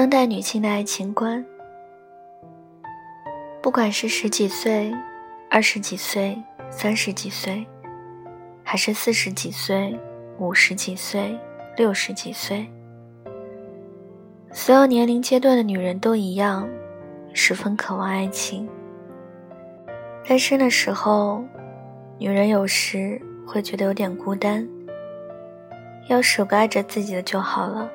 当代女性的爱情观，不管是十几岁、二十几岁、三十几岁，还是四十几岁、五十几岁、六十几岁，所有年龄阶段的女人都一样，十分渴望爱情。单身的时候，女人有时会觉得有点孤单，要是有个爱着自己的就好了。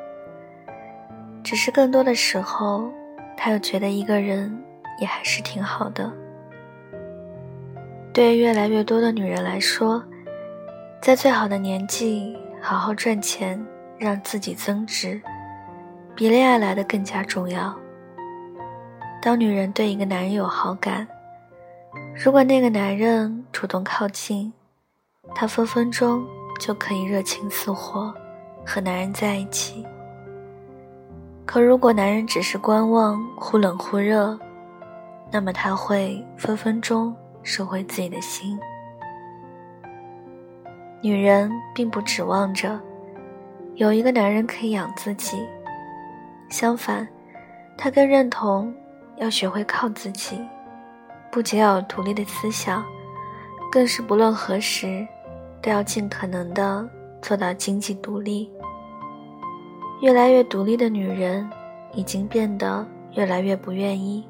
只是更多的时候，他又觉得一个人也还是挺好的。对越来越多的女人来说，在最好的年纪好好赚钱，让自己增值，比恋爱来的更加重要。当女人对一个男人有好感，如果那个男人主动靠近，她分分钟就可以热情似火，和男人在一起。可如果男人只是观望，忽冷忽热，那么他会分分钟收回自己的心。女人并不指望着有一个男人可以养自己，相反，她更认同要学会靠自己，不仅要有独立的思想，更是不论何时都要尽可能的做到经济独立。越来越独立的女人，已经变得越来越不愿意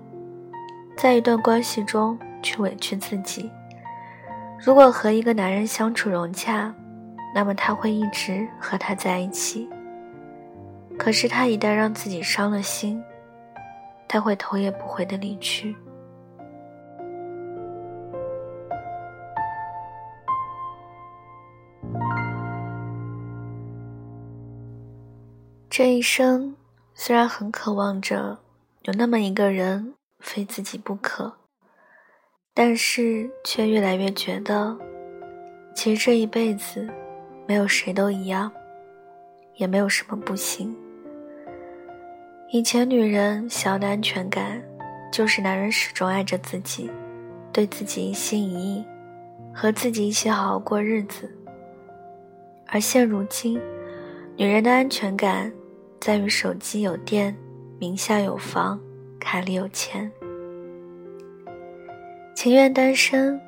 在一段关系中去委屈自己。如果和一个男人相处融洽，那么他会一直和他在一起。可是他一旦让自己伤了心，他会头也不回的离去。这一生虽然很渴望着有那么一个人非自己不可，但是却越来越觉得，其实这一辈子没有谁都一样，也没有什么不行。以前女人想要的安全感，就是男人始终爱着自己，对自己一心一意，和自己一起好好过日子。而现如今，女人的安全感。在于手机有电，名下有房，卡里有钱。情愿单身，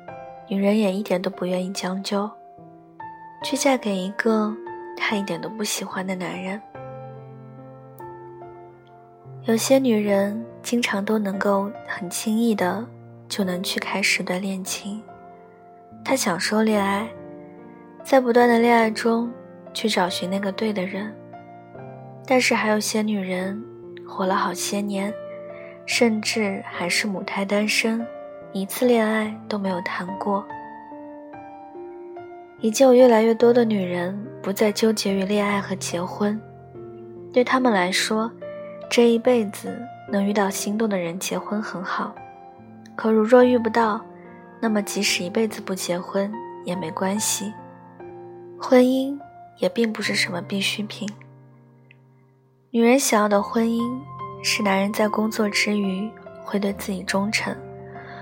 女人也一点都不愿意将就，去嫁给一个她一点都不喜欢的男人。有些女人经常都能够很轻易的就能去开始段恋情，她享受恋爱，在不断的恋爱中去找寻那个对的人。但是还有些女人，活了好些年，甚至还是母胎单身，一次恋爱都没有谈过。已经有越来越多的女人不再纠结于恋爱和结婚，对他们来说，这一辈子能遇到心动的人结婚很好。可如若遇不到，那么即使一辈子不结婚也没关系。婚姻也并不是什么必需品。女人想要的婚姻，是男人在工作之余会对自己忠诚，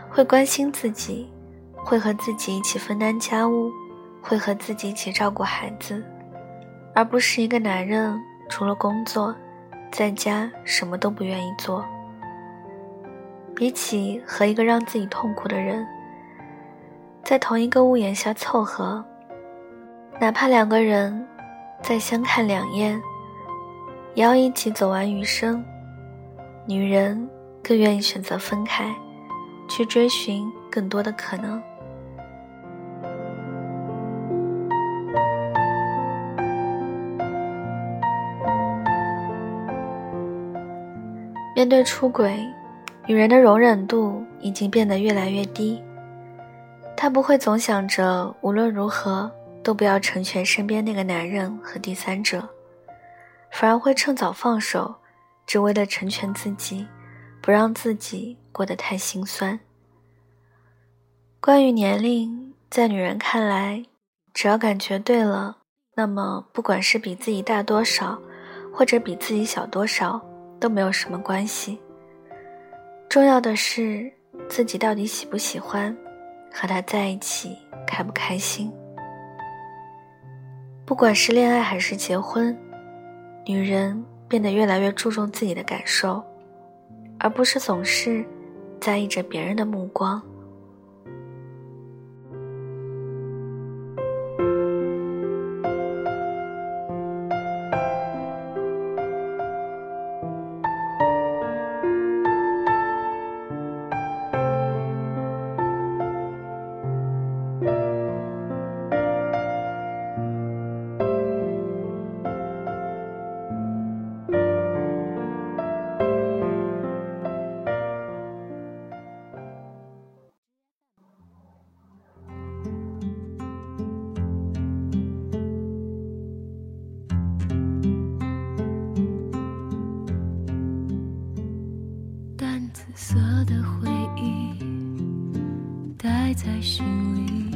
会关心自己，会和自己一起分担家务，会和自己一起照顾孩子，而不是一个男人除了工作，在家什么都不愿意做。比起和一个让自己痛苦的人在同一个屋檐下凑合，哪怕两个人再相看两厌。也要一起走完余生，女人更愿意选择分开，去追寻更多的可能。面对出轨，女人的容忍度已经变得越来越低。她不会总想着无论如何都不要成全身边那个男人和第三者。反而会趁早放手，只为了成全自己，不让自己过得太心酸。关于年龄，在女人看来，只要感觉对了，那么不管是比自己大多少，或者比自己小多少，都没有什么关系。重要的是自己到底喜不喜欢，和他在一起开不开心。不管是恋爱还是结婚。女人变得越来越注重自己的感受，而不是总是在意着别人的目光。色的回忆待在心里，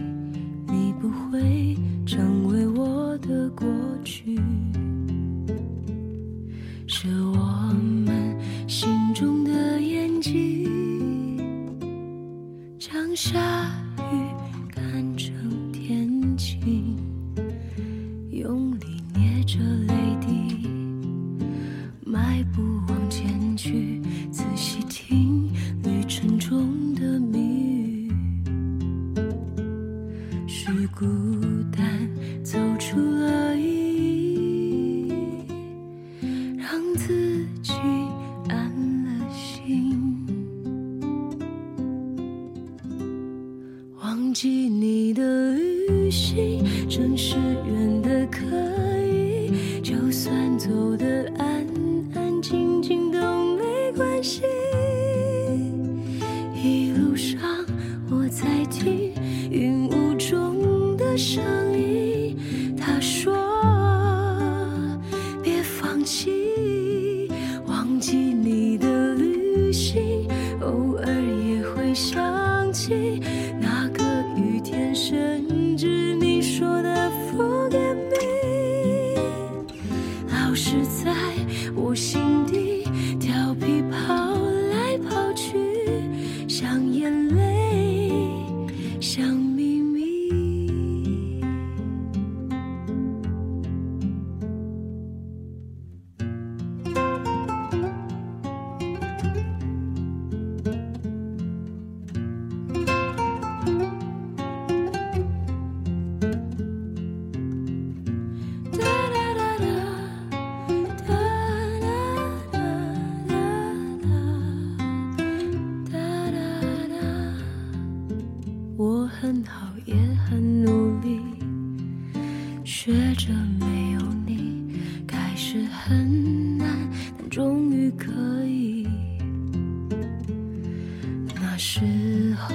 你不会成为我的过去，是我们心中的眼睛，长沙是孤单走出了意义，让自己安了心。忘记你的旅行，真是远别放学着没有你开始很难，但终于可以。那时候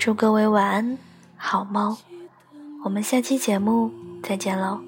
祝各位晚安，好梦。我们下期节目再见喽。